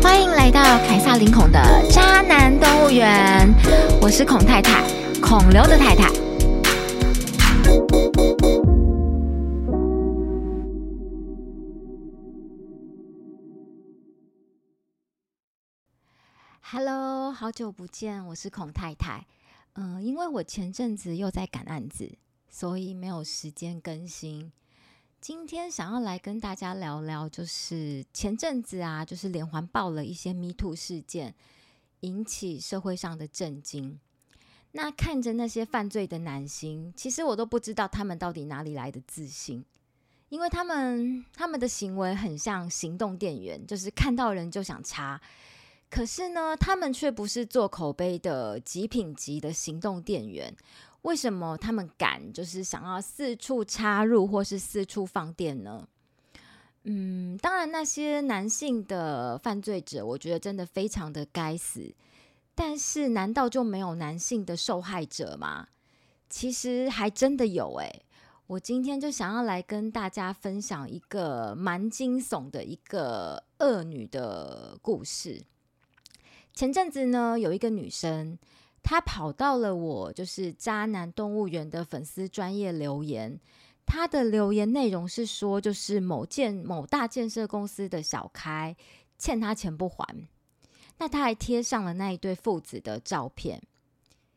欢迎来到凯撒林孔的渣男动物园，我是孔太太，孔刘的太太。Hello，好久不见，我是孔太太。嗯，因为我前阵子又在赶案子，所以没有时间更新。今天想要来跟大家聊聊，就是前阵子啊，就是连环爆了一些 Me Too 事件，引起社会上的震惊。那看着那些犯罪的男星，其实我都不知道他们到底哪里来的自信，因为他们他们的行为很像行动电源，就是看到人就想插。可是呢，他们却不是做口碑的极品级的行动电源。为什么他们敢就是想要四处插入或是四处放电呢？嗯，当然那些男性的犯罪者，我觉得真的非常的该死。但是，难道就没有男性的受害者吗？其实还真的有诶。我今天就想要来跟大家分享一个蛮惊悚的一个恶女的故事。前阵子呢，有一个女生，他跑到了我就是渣男动物园的粉丝专业留言。他的留言内容是说，就是某建某大建设公司的小开欠他钱不还，那他还贴上了那一对父子的照片。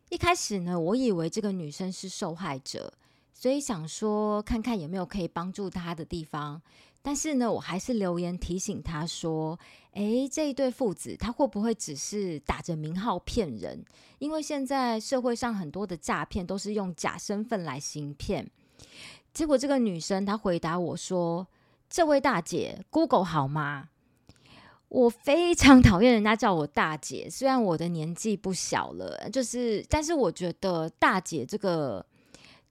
一开始呢，我以为这个女生是受害者，所以想说看看有没有可以帮助她的地方。但是呢，我还是留言提醒他说：“诶，这一对父子，他会不会只是打着名号骗人？因为现在社会上很多的诈骗都是用假身份来行骗。”结果这个女生她回答我说：“这位大姐，Google 好吗？”我非常讨厌人家叫我大姐，虽然我的年纪不小了，就是，但是我觉得大姐这个。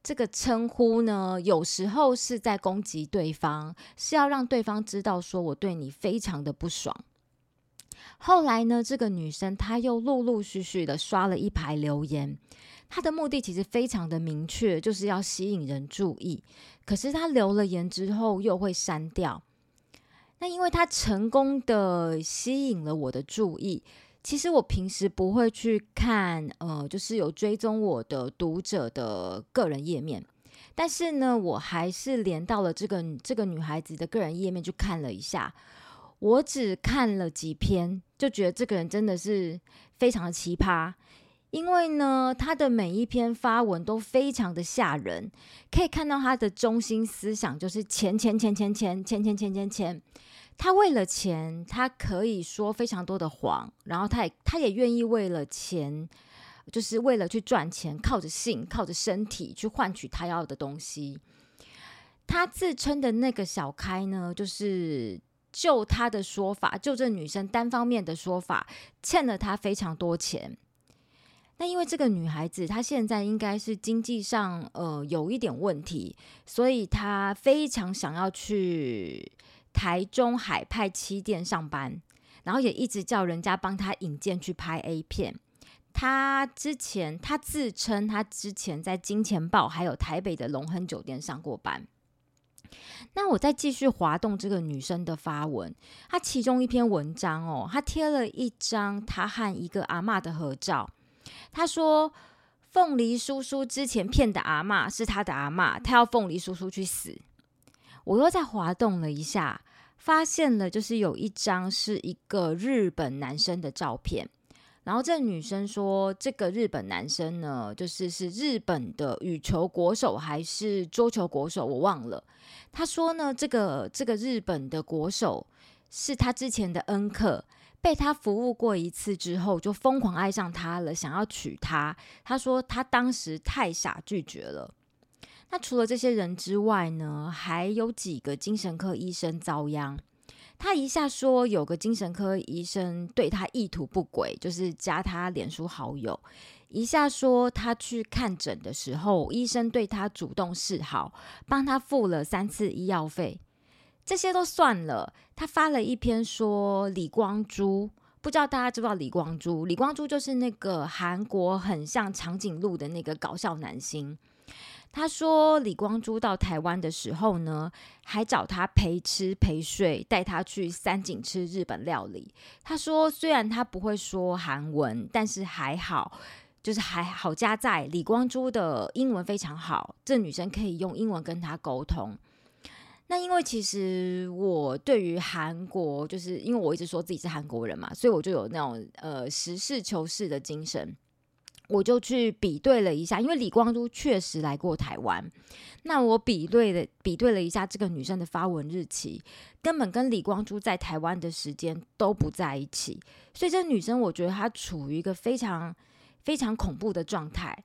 这个称呼呢，有时候是在攻击对方，是要让对方知道说我对你非常的不爽。后来呢，这个女生她又陆陆续续的刷了一排留言，她的目的其实非常的明确，就是要吸引人注意。可是她留了言之后又会删掉，那因为她成功的吸引了我的注意。其实我平时不会去看，呃，就是有追踪我的读者的个人页面，但是呢，我还是连到了这个这个女孩子的个人页面去看了一下。我只看了几篇，就觉得这个人真的是非常的奇葩，因为呢，她的每一篇发文都非常的吓人，可以看到她的中心思想就是钱钱钱钱钱钱钱钱钱钱。他为了钱，他可以说非常多的谎，然后他也他也愿意为了钱，就是为了去赚钱，靠着性，靠着身体去换取他要的东西。他自称的那个小开呢，就是就他的说法，就这女生单方面的说法，欠了他非常多钱。那因为这个女孩子她现在应该是经济上呃有一点问题，所以她非常想要去。台中海派七店上班，然后也一直叫人家帮他引荐去拍 A 片。他之前他自称他之前在金钱豹还有台北的龙亨酒店上过班。那我再继续滑动这个女生的发文，她其中一篇文章哦，她贴了一张她和一个阿妈的合照。她说凤梨叔叔之前骗的阿妈是他的阿妈，他要凤梨叔叔去死。我又在滑动了一下，发现了就是有一张是一个日本男生的照片，然后这女生说这个日本男生呢，就是是日本的羽球国手还是桌球国手，我忘了。她说呢，这个这个日本的国手是他之前的恩客，被他服务过一次之后就疯狂爱上他了，想要娶她。他说他当时太傻，拒绝了。那除了这些人之外呢，还有几个精神科医生遭殃。他一下说有个精神科医生对他意图不轨，就是加他脸书好友；一下说他去看诊的时候，医生对他主动示好，帮他付了三次医药费。这些都算了，他发了一篇说李光洙，不知道大家知不知道李光洙？李光洙就是那个韩国很像长颈鹿的那个搞笑男星。他说李光洙到台湾的时候呢，还找他陪吃陪睡，带他去三井吃日本料理。他说虽然他不会说韩文，但是还好，就是还好加在李光洙的英文非常好，这女生可以用英文跟他沟通。那因为其实我对于韩国，就是因为我一直说自己是韩国人嘛，所以我就有那种呃实事求是的精神，我就去比对了一下，因为李光洙确实来过台湾，那我比对了比对了一下这个女生的发文日期，根本跟李光洙在台湾的时间都不在一起，所以这女生我觉得她处于一个非常非常恐怖的状态，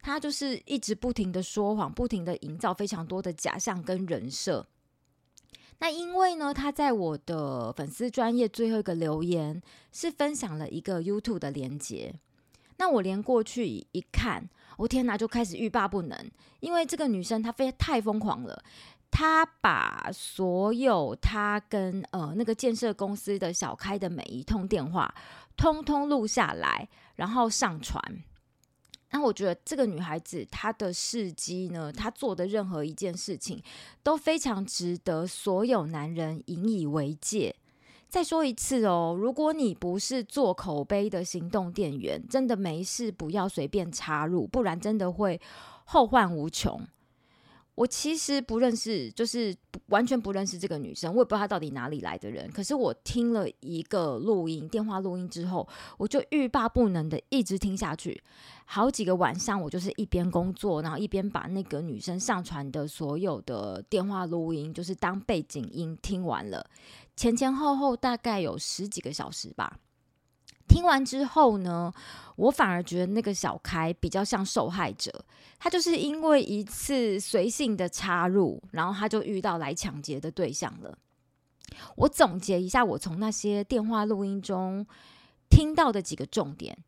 她就是一直不停的说谎，不停的营造非常多的假象跟人设。那因为呢，他在我的粉丝专业最后一个留言是分享了一个 YouTube 的连接，那我连过去一看，我天哪，就开始欲罢不能，因为这个女生她非太疯狂了，她把所有她跟呃那个建设公司的小开的每一通电话，通通录下来，然后上传。那我觉得这个女孩子她的事迹呢，她做的任何一件事情都非常值得所有男人引以为戒。再说一次哦，如果你不是做口碑的行动电源，真的没事不要随便插入，不然真的会后患无穷。我其实不认识，就是完全不认识这个女生，我也不知道她到底哪里来的人。可是我听了一个录音，电话录音之后，我就欲罢不能的一直听下去。好几个晚上，我就是一边工作，然后一边把那个女生上传的所有的电话录音，就是当背景音听完了，前前后后大概有十几个小时吧。听完之后呢，我反而觉得那个小开比较像受害者，他就是因为一次随性的插入，然后他就遇到来抢劫的对象了。我总结一下，我从那些电话录音中听到的几个重点。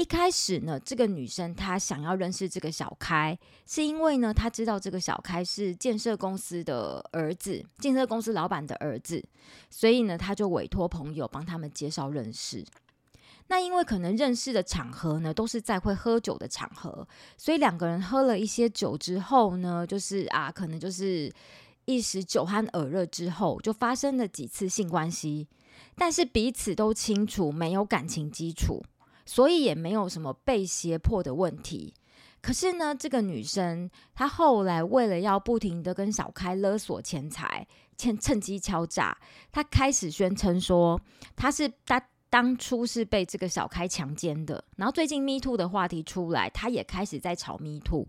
一开始呢，这个女生她想要认识这个小开，是因为呢，她知道这个小开是建设公司的儿子，建设公司老板的儿子，所以呢，她就委托朋友帮他们介绍认识。那因为可能认识的场合呢，都是在会喝酒的场合，所以两个人喝了一些酒之后呢，就是啊，可能就是一时酒酣耳热之后，就发生了几次性关系，但是彼此都清楚没有感情基础，所以也没有什么被胁迫的问题。可是呢，这个女生她后来为了要不停的跟小开勒索钱财，趁趁机敲诈，她开始宣称说她是她。当初是被这个小开强奸的，然后最近 Me Too 的话题出来，她也开始在炒 Me Too。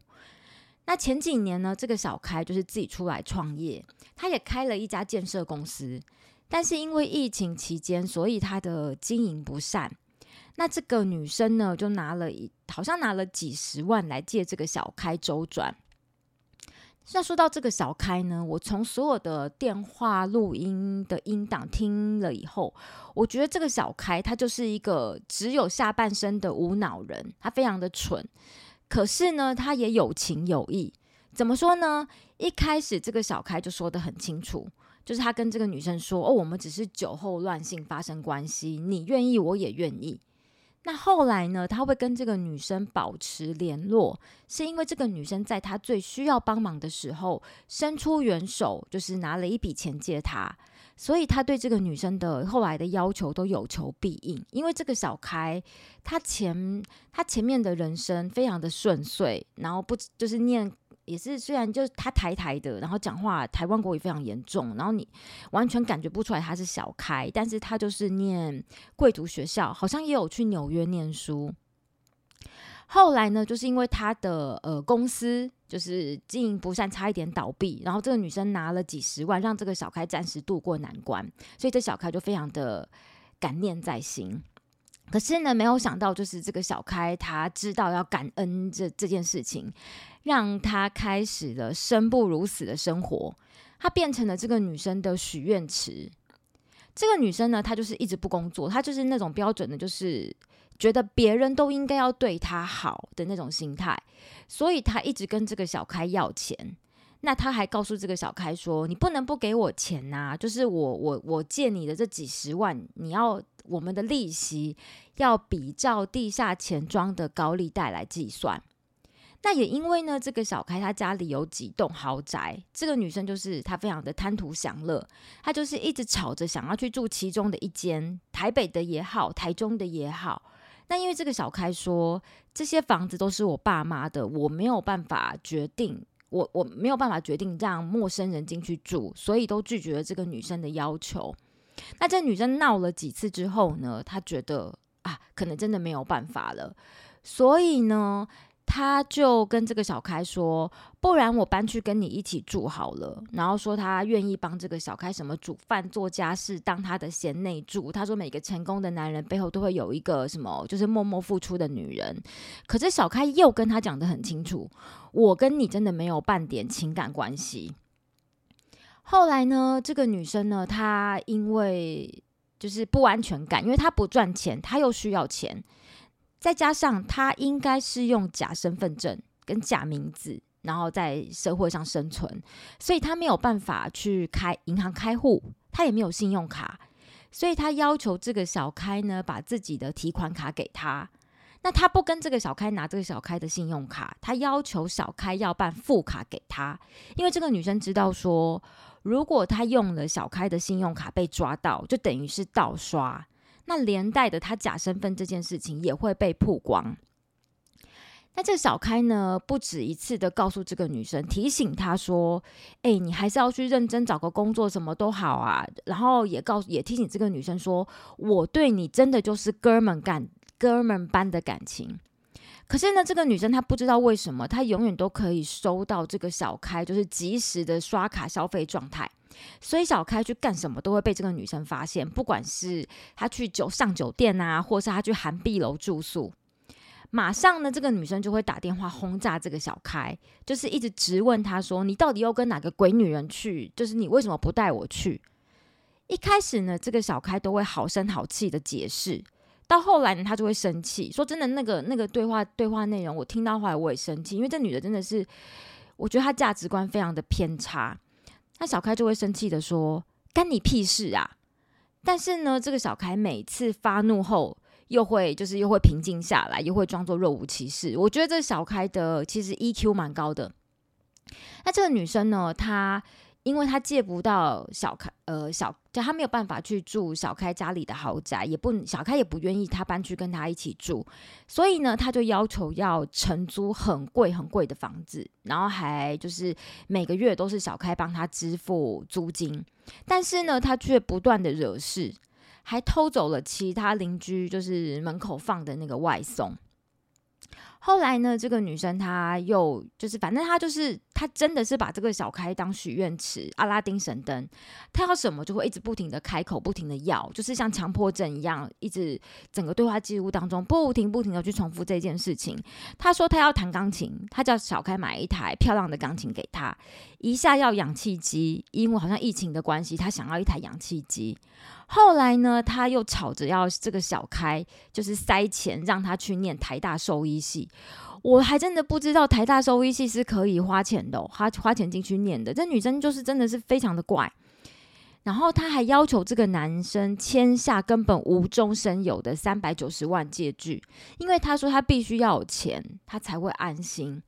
那前几年呢，这个小开就是自己出来创业，他也开了一家建设公司，但是因为疫情期间，所以他的经营不善。那这个女生呢，就拿了一好像拿了几十万来借这个小开周转。那说到这个小开呢，我从所有的电话录音的音档听了以后，我觉得这个小开他就是一个只有下半身的无脑人，他非常的蠢，可是呢，他也有情有义。怎么说呢？一开始这个小开就说的很清楚，就是他跟这个女生说：“哦，我们只是酒后乱性发生关系，你愿意，我也愿意。”那后来呢？他会跟这个女生保持联络，是因为这个女生在他最需要帮忙的时候伸出援手，就是拿了一笔钱借他，所以他对这个女生的后来的要求都有求必应。因为这个小开，他前他前面的人生非常的顺遂，然后不就是念。也是，虽然就是他台台的，然后讲话台湾国语非常严重，然后你完全感觉不出来他是小开，但是他就是念贵族学校，好像也有去纽约念书。后来呢，就是因为他的呃公司就是经营不善，差一点倒闭，然后这个女生拿了几十万，让这个小开暂时度过难关，所以这小开就非常的感念在心。可是呢，没有想到就是这个小开他知道要感恩这这件事情。让他开始了生不如死的生活，他变成了这个女生的许愿池。这个女生呢，她就是一直不工作，她就是那种标准的，就是觉得别人都应该要对她好的那种心态，所以她一直跟这个小开要钱。那他还告诉这个小开说：“你不能不给我钱呐，就是我我我借你的这几十万，你要我们的利息要比照地下钱庄的高利贷来计算。”那也因为呢，这个小开他家里有几栋豪宅，这个女生就是她非常的贪图享乐，她就是一直吵着想要去住其中的一间，台北的也好，台中的也好。那因为这个小开说，这些房子都是我爸妈的，我没有办法决定，我我没有办法决定让陌生人进去住，所以都拒绝了这个女生的要求。那这女生闹了几次之后呢，她觉得啊，可能真的没有办法了，所以呢。他就跟这个小开说：“不然我搬去跟你一起住好了。”然后说他愿意帮这个小开什么煮饭、做家事，当他的贤内助。他说每个成功的男人背后都会有一个什么，就是默默付出的女人。可是小开又跟他讲的很清楚：“我跟你真的没有半点情感关系。”后来呢，这个女生呢，她因为就是不安全感，因为她不赚钱，她又需要钱。再加上他应该是用假身份证跟假名字，然后在社会上生存，所以他没有办法去开银行开户，他也没有信用卡，所以他要求这个小开呢把自己的提款卡给他。那他不跟这个小开拿这个小开的信用卡，他要求小开要办副卡给他，因为这个女生知道说，如果他用了小开的信用卡被抓到，就等于是盗刷。那连带的，他假身份这件事情也会被曝光。那这小开呢，不止一次的告诉这个女生，提醒她说：“哎，你还是要去认真找个工作，什么都好啊。”然后也告也提醒这个女生说：“我对你真的就是哥们感哥们般的感情。”可是呢，这个女生她不知道为什么，她永远都可以收到这个小开就是及时的刷卡消费状态。所以小开去干什么都会被这个女生发现，不管是他去酒上酒店啊，或是他去韩碧楼住宿，马上呢，这个女生就会打电话轰炸这个小开，就是一直质问他说：“你到底又跟哪个鬼女人去？就是你为什么不带我去？”一开始呢，这个小开都会好声好气的解释，到后来呢，他就会生气，说：“真的，那个那个对话对话内容，我听到后来我也生气，因为这女的真的是，我觉得她价值观非常的偏差。”那小开就会生气的说：“干你屁事啊！”但是呢，这个小开每次发怒后，又会就是又会平静下来，又会装作若无其事。我觉得这小开的其实 EQ 蛮高的。那这个女生呢，她。因为他借不到小开，呃，小就他没有办法去住小开家里的豪宅，也不小开也不愿意他搬去跟他一起住，所以呢，他就要求要承租很贵很贵的房子，然后还就是每个月都是小开帮他支付租金，但是呢，他却不断的惹事，还偷走了其他邻居就是门口放的那个外送。后来呢，这个女生她又就是，反正她就是他真的是把这个小开当许愿池、阿拉丁神灯，他要什么就会一直不停的开口，不停的要，就是像强迫症一样，一直整个对话记录当中不停不停的去重复这件事情。他说他要弹钢琴，他叫小开买一台漂亮的钢琴给他，一下要氧气机，因为好像疫情的关系，他想要一台氧气机。后来呢，他又吵着要这个小开，就是塞钱让他去念台大兽医系。我还真的不知道台大兽医系是可以花钱的，花花钱进去念的。这女生就是真的是非常的怪。然后她还要求这个男生签下根本无中生有的三百九十万借据，因为他说他必须要有钱，他才会安心。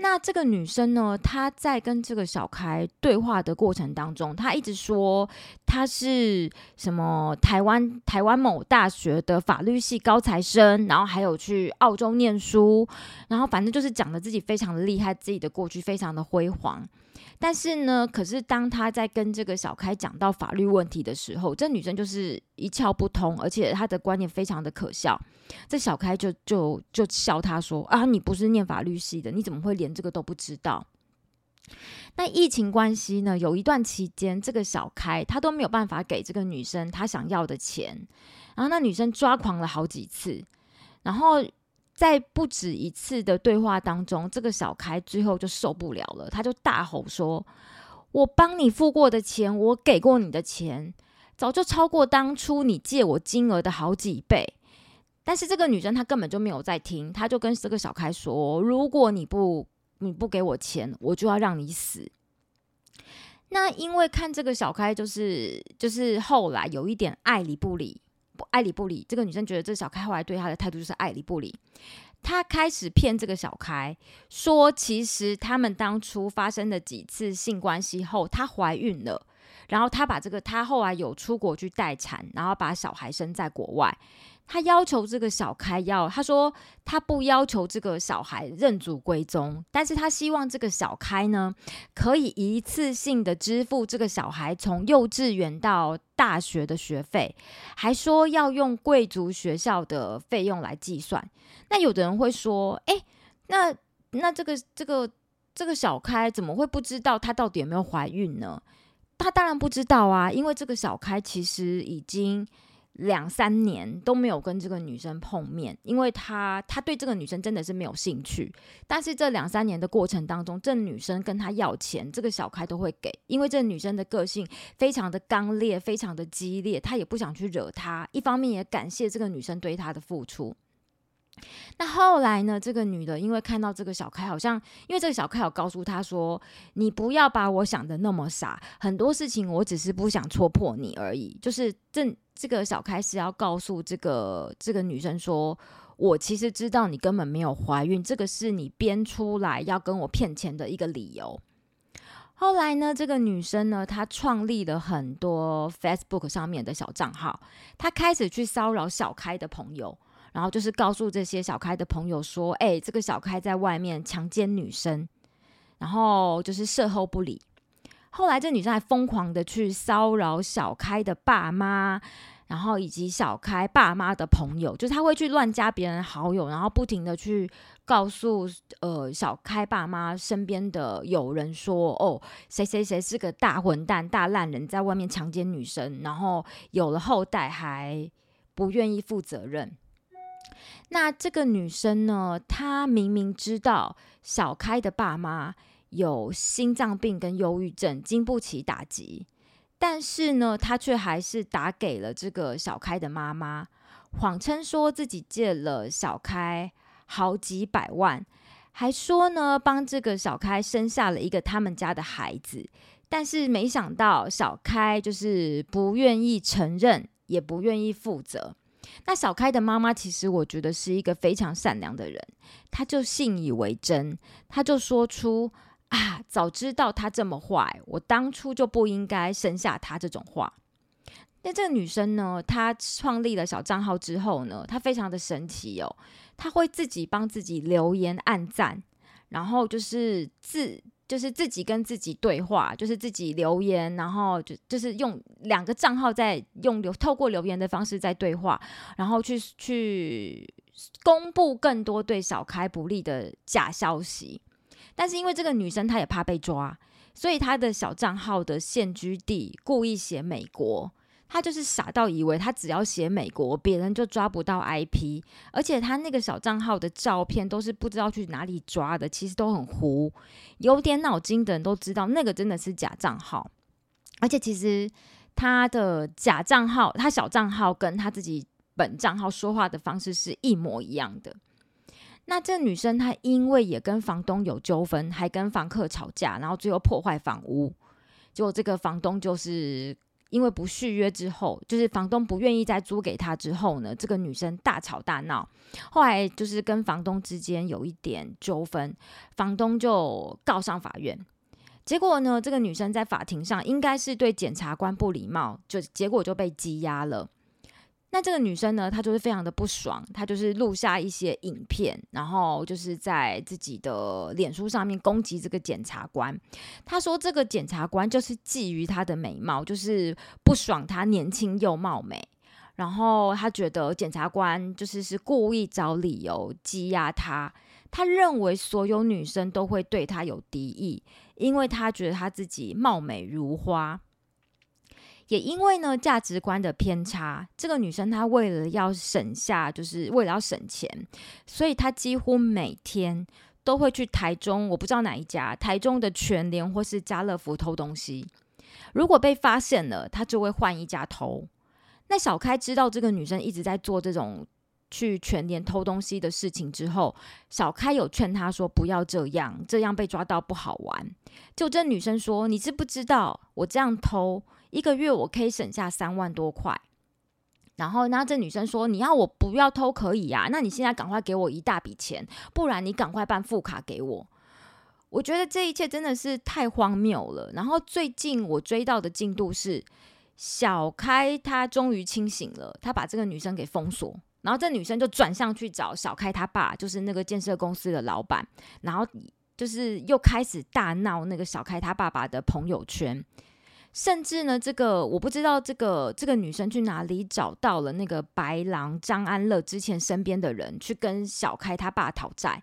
那这个女生呢？她在跟这个小开对话的过程当中，她一直说她是什么台湾台湾某大学的法律系高材生，然后还有去澳洲念书，然后反正就是讲的自己非常的厉害，自己的过去非常的辉煌。但是呢，可是当他在跟这个小开讲到法律问题的时候，这女生就是一窍不通，而且她的观念非常的可笑。这小开就就就笑他说：“啊，你不是念法律系的，你怎么会连这个都不知道？”那疫情关系呢，有一段期间，这个小开他都没有办法给这个女生她想要的钱，然后那女生抓狂了好几次，然后。在不止一次的对话当中，这个小开最后就受不了了，他就大吼说：“我帮你付过的钱，我给过你的钱，早就超过当初你借我金额的好几倍。”但是这个女生她根本就没有在听，她就跟这个小开说：“如果你不你不给我钱，我就要让你死。”那因为看这个小开就是就是后来有一点爱理不理。不爱理不理，这个女生觉得这小开后来对她的态度就是爱理不理。她开始骗这个小开，说其实他们当初发生了几次性关系后，她怀孕了，然后她把这个她后来有出国去待产，然后把小孩生在国外。他要求这个小开要，他说他不要求这个小孩认祖归宗，但是他希望这个小开呢，可以一次性的支付这个小孩从幼稚园到大学的学费，还说要用贵族学校的费用来计算。那有的人会说，哎，那那这个这个这个小开怎么会不知道他到底有没有怀孕呢？他当然不知道啊，因为这个小开其实已经。两三年都没有跟这个女生碰面，因为他他对这个女生真的是没有兴趣。但是这两三年的过程当中，这女生跟他要钱，这个小开都会给，因为这女生的个性非常的刚烈，非常的激烈，他也不想去惹她。一方面也感谢这个女生对他的付出。那后来呢？这个女的因为看到这个小开，好像因为这个小开有告诉她说：“你不要把我想的那么傻，很多事情我只是不想戳破你而已。”就是这。这个小开是要告诉这个这个女生说，我其实知道你根本没有怀孕，这个是你编出来要跟我骗钱的一个理由。后来呢，这个女生呢，她创立了很多 Facebook 上面的小账号，她开始去骚扰小开的朋友，然后就是告诉这些小开的朋友说，哎，这个小开在外面强奸女生，然后就是事后不理。后来，这女生还疯狂的去骚扰小开的爸妈，然后以及小开爸妈的朋友，就是他会去乱加别人好友，然后不停的去告诉呃小开爸妈身边的友人说，哦，谁谁谁是个大混蛋、大烂人，在外面强奸女生，然后有了后代还不愿意负责任。那这个女生呢，她明明知道小开的爸妈。有心脏病跟忧郁症，经不起打击，但是呢，她却还是打给了这个小开的妈妈，谎称说自己借了小开好几百万，还说呢帮这个小开生下了一个他们家的孩子，但是没想到小开就是不愿意承认，也不愿意负责。那小开的妈妈其实我觉得是一个非常善良的人，她就信以为真，她就说出。啊！早知道他这么坏，我当初就不应该生下他这种话。那这个女生呢？她创立了小账号之后呢，她非常的神奇哦。她会自己帮自己留言、按赞，然后就是自就是自己跟自己对话，就是自己留言，然后就就是用两个账号在用留透过留言的方式在对话，然后去去公布更多对小开不利的假消息。但是因为这个女生她也怕被抓，所以她的小账号的现居地故意写美国，他就是傻到以为他只要写美国，别人就抓不到 IP，而且他那个小账号的照片都是不知道去哪里抓的，其实都很糊，有点脑筋的人都知道那个真的是假账号，而且其实他的假账号，他小账号跟他自己本账号说话的方式是一模一样的。那这女生她因为也跟房东有纠纷，还跟房客吵架，然后最后破坏房屋。结果这个房东就是因为不续约之后，就是房东不愿意再租给她之后呢，这个女生大吵大闹。后来就是跟房东之间有一点纠纷，房东就告上法院。结果呢，这个女生在法庭上应该是对检察官不礼貌，就结果就被羁押了。那这个女生呢，她就是非常的不爽，她就是录下一些影片，然后就是在自己的脸书上面攻击这个检察官。她说这个检察官就是觊觎她的美貌，就是不爽她年轻又貌美，然后她觉得检察官就是是故意找理由羁押她。她认为所有女生都会对她有敌意，因为她觉得她自己貌美如花。也因为呢价值观的偏差，这个女生她为了要省下，就是为了要省钱，所以她几乎每天都会去台中，我不知道哪一家，台中的全联或是家乐福偷东西。如果被发现了，她就会换一家偷。那小开知道这个女生一直在做这种去全联偷东西的事情之后，小开有劝她说不要这样，这样被抓到不好玩。就这女生说：“你知不知道我这样偷？”一个月我可以省下三万多块，然后，那这女生说：“你要我不要偷可以啊？那你现在赶快给我一大笔钱，不然你赶快办副卡给我。”我觉得这一切真的是太荒谬了。然后最近我追到的进度是，小开他终于清醒了，他把这个女生给封锁，然后这女生就转向去找小开他爸，就是那个建设公司的老板，然后就是又开始大闹那个小开他爸爸的朋友圈。甚至呢，这个我不知道，这个这个女生去哪里找到了那个白狼张安乐之前身边的人，去跟小开他爸讨债，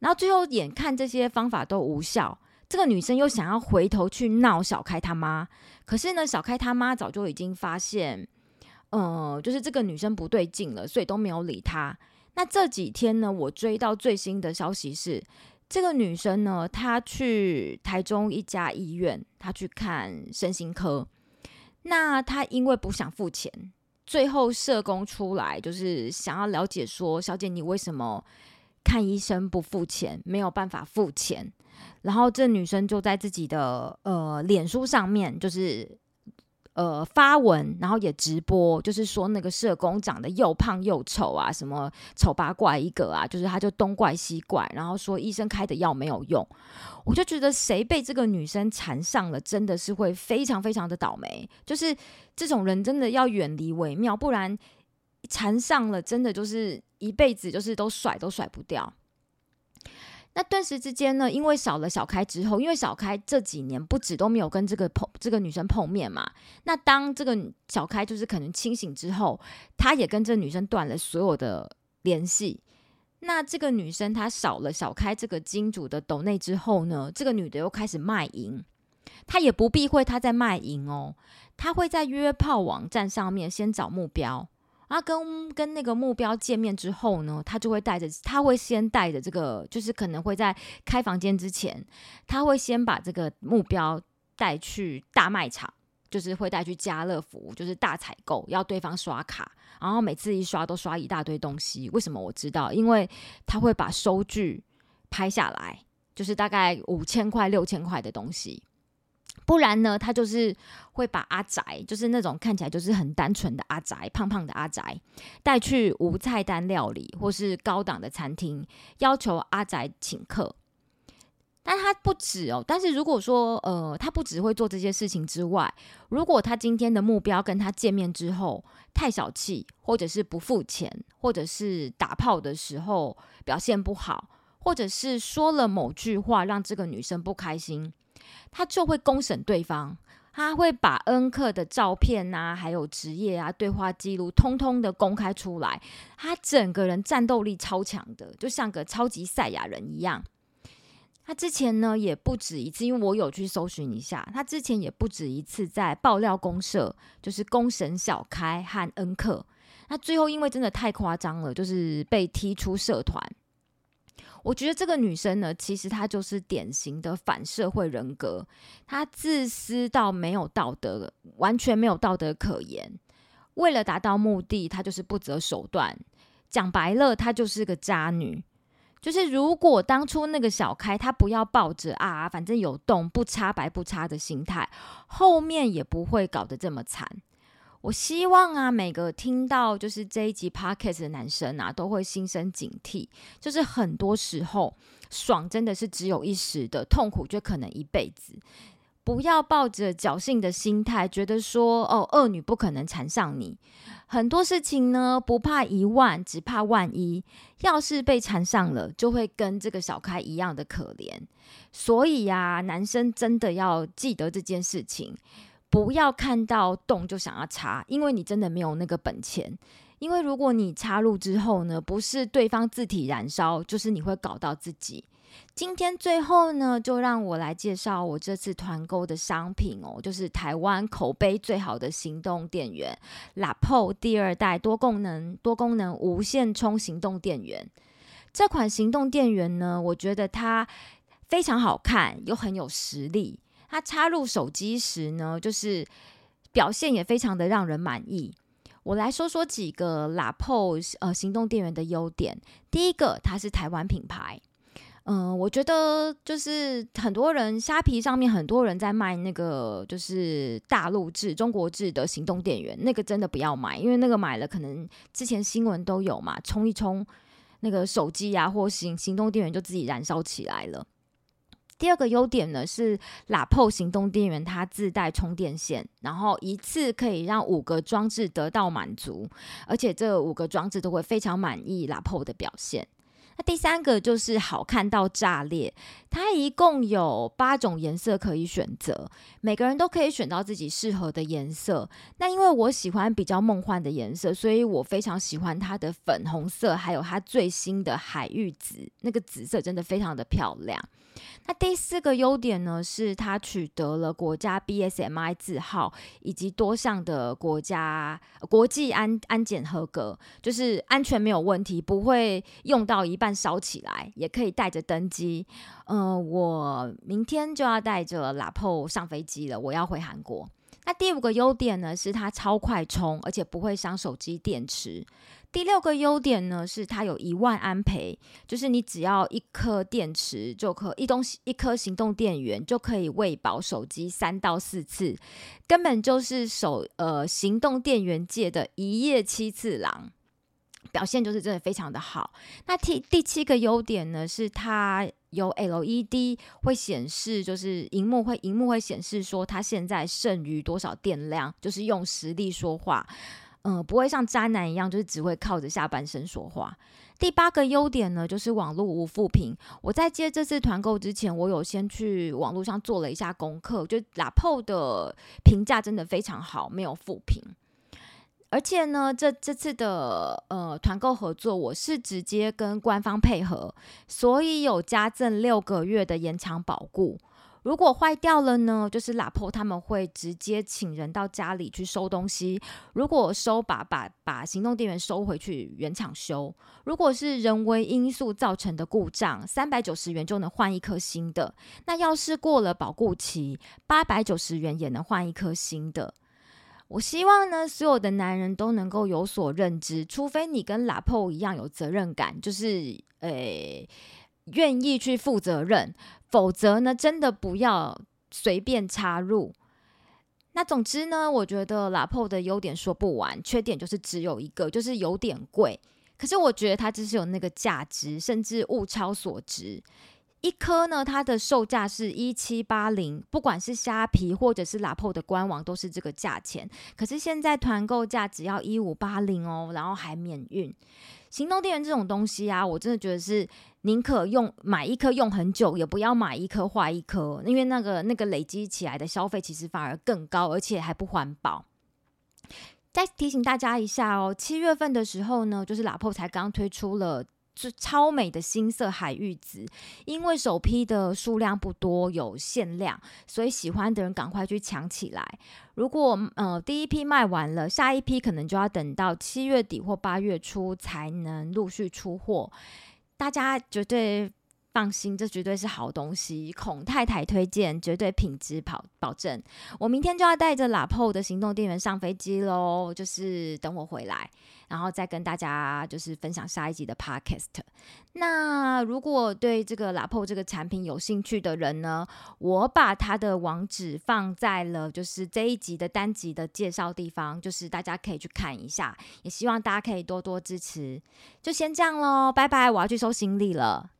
然后最后眼看这些方法都无效，这个女生又想要回头去闹小开他妈，可是呢，小开他妈早就已经发现，呃，就是这个女生不对劲了，所以都没有理她。那这几天呢，我追到最新的消息是。这个女生呢，她去台中一家医院，她去看身心科。那她因为不想付钱，最后社工出来就是想要了解说，小姐你为什么看医生不付钱，没有办法付钱？然后这女生就在自己的呃脸书上面就是。呃，发文，然后也直播，就是说那个社工长得又胖又丑啊，什么丑八怪一个啊，就是他就东怪西怪，然后说医生开的药没有用，我就觉得谁被这个女生缠上了，真的是会非常非常的倒霉，就是这种人真的要远离为妙，不然缠上了，真的就是一辈子就是都甩都甩不掉。那顿时之间呢，因为少了小开之后，因为小开这几年不止都没有跟这个碰这个女生碰面嘛。那当这个小开就是可能清醒之后，他也跟这女生断了所有的联系。那这个女生她少了小开这个金主的斗内之后呢，这个女的又开始卖淫。她也不避讳她在卖淫哦，她会在约炮网站上面先找目标。啊，跟跟那个目标见面之后呢，他就会带着，他会先带着这个，就是可能会在开房间之前，他会先把这个目标带去大卖场，就是会带去家乐福，就是大采购，要对方刷卡，然后每次一刷都刷一大堆东西。为什么我知道？因为他会把收据拍下来，就是大概五千块、六千块的东西。不然呢，他就是会把阿宅，就是那种看起来就是很单纯的阿宅，胖胖的阿宅，带去无菜单料理或是高档的餐厅，要求阿宅请客。但他不止哦，但是如果说呃，他不只会做这些事情之外，如果他今天的目标跟他见面之后太小气，或者是不付钱，或者是打炮的时候表现不好，或者是说了某句话让这个女生不开心。他就会公审对方，他会把恩客的照片啊，还有职业啊、对话记录，通通的公开出来。他整个人战斗力超强的，就像个超级赛亚人一样。他之前呢也不止一次，因为我有去搜寻一下，他之前也不止一次在爆料公社，就是公审小开和恩客。那最后因为真的太夸张了，就是被踢出社团。我觉得这个女生呢，其实她就是典型的反社会人格，她自私到没有道德，完全没有道德可言。为了达到目的，她就是不择手段。讲白了，她就是个渣女。就是如果当初那个小开，她不要抱着啊，反正有洞不插白不插的心态，后面也不会搞得这么惨。我希望啊，每个听到就是这一集 podcast 的男生啊，都会心生警惕。就是很多时候，爽真的是只有一时的，痛苦就可能一辈子。不要抱着侥幸的心态，觉得说哦，恶女不可能缠上你。很多事情呢，不怕一万，只怕万一。要是被缠上了，就会跟这个小开一样的可怜。所以呀，男生真的要记得这件事情。不要看到洞就想要插，因为你真的没有那个本钱。因为如果你插入之后呢，不是对方自体燃烧，就是你会搞到自己。今天最后呢，就让我来介绍我这次团购的商品哦，就是台湾口碑最好的行动电源 ——Lapo 第二代多功能多功能无线充行动电源。这款行动电源呢，我觉得它非常好看，又很有实力。它插入手机时呢，就是表现也非常的让人满意。我来说说几个 Lapo 呃行动电源的优点。第一个，它是台湾品牌。嗯，我觉得就是很多人虾皮上面很多人在卖那个就是大陆制、中国制的行动电源，那个真的不要买，因为那个买了可能之前新闻都有嘛，冲一冲那个手机呀或行行动电源就自己燃烧起来了。第二个优点呢是 Lapo 行动电源它自带充电线，然后一次可以让五个装置得到满足，而且这五个装置都会非常满意 Lapo 的表现。那第三个就是好看到炸裂，它一共有八种颜色可以选择，每个人都可以选到自己适合的颜色。那因为我喜欢比较梦幻的颜色，所以我非常喜欢它的粉红色，还有它最新的海芋紫，那个紫色真的非常的漂亮。那第四个优点呢，是它取得了国家 BSMI 字号以及多项的国家国际安安检合格，就是安全没有问题，不会用到一半烧起来，也可以带着登机。呃，我明天就要带着 Lapo 上飞机了，我要回韩国。那第五个优点呢，是它超快充，而且不会伤手机电池。第六个优点呢，是它有一万安培，就是你只要一颗电池就可一东西一颗行动电源就可以喂饱手机三到四次，根本就是手呃行动电源界的一夜七次郎，表现就是真的非常的好。那第第七个优点呢，是它有 LED 会显示，就是荧幕会荧幕会显示说它现在剩余多少电量，就是用实力说话。嗯，不会像渣男一样，就是只会靠着下半身说话。第八个优点呢，就是网络无负评。我在接这次团购之前，我有先去网络上做了一下功课，就 Lapo 的评价真的非常好，没有负评。而且呢，这这次的呃团购合作，我是直接跟官方配合，所以有加赠六个月的延长保固。如果坏掉了呢？就是拉破他们会直接请人到家里去收东西。如果收把把把行动电源收回去原厂修。如果是人为因素造成的故障，三百九十元就能换一颗新的。那要是过了保固期，八百九十元也能换一颗新的。我希望呢，所有的男人都能够有所认知，除非你跟拉破一样有责任感，就是诶愿意去负责任。否则呢，真的不要随便插入。那总之呢，我觉得 Lapo 的优点说不完，缺点就是只有一个，就是有点贵。可是我觉得它就是有那个价值，甚至物超所值。一颗呢，它的售价是一七八零，不管是虾皮或者是 Lapo 的官网都是这个价钱。可是现在团购价只要一五八零哦，然后还免运。行动电源这种东西啊，我真的觉得是宁可用买一颗用很久，也不要买一颗坏一颗，因为那个那个累积起来的消费其实反而更高，而且还不环保。再提醒大家一下哦，七月份的时候呢，就是 Lapo 才刚推出了。是超美的新色海芋紫，因为首批的数量不多，有限量，所以喜欢的人赶快去抢起来。如果呃第一批卖完了，下一批可能就要等到七月底或八月初才能陆续出货，大家绝对。放心，这绝对是好东西。孔太太推荐，绝对品质保保证。我明天就要带着喇 a 的行动电源上飞机喽，就是等我回来，然后再跟大家就是分享下一集的 Podcast。那如果对这个 Lapo 这个产品有兴趣的人呢，我把它的网址放在了就是这一集的单集的介绍地方，就是大家可以去看一下。也希望大家可以多多支持。就先这样喽，拜拜！我要去收行李了。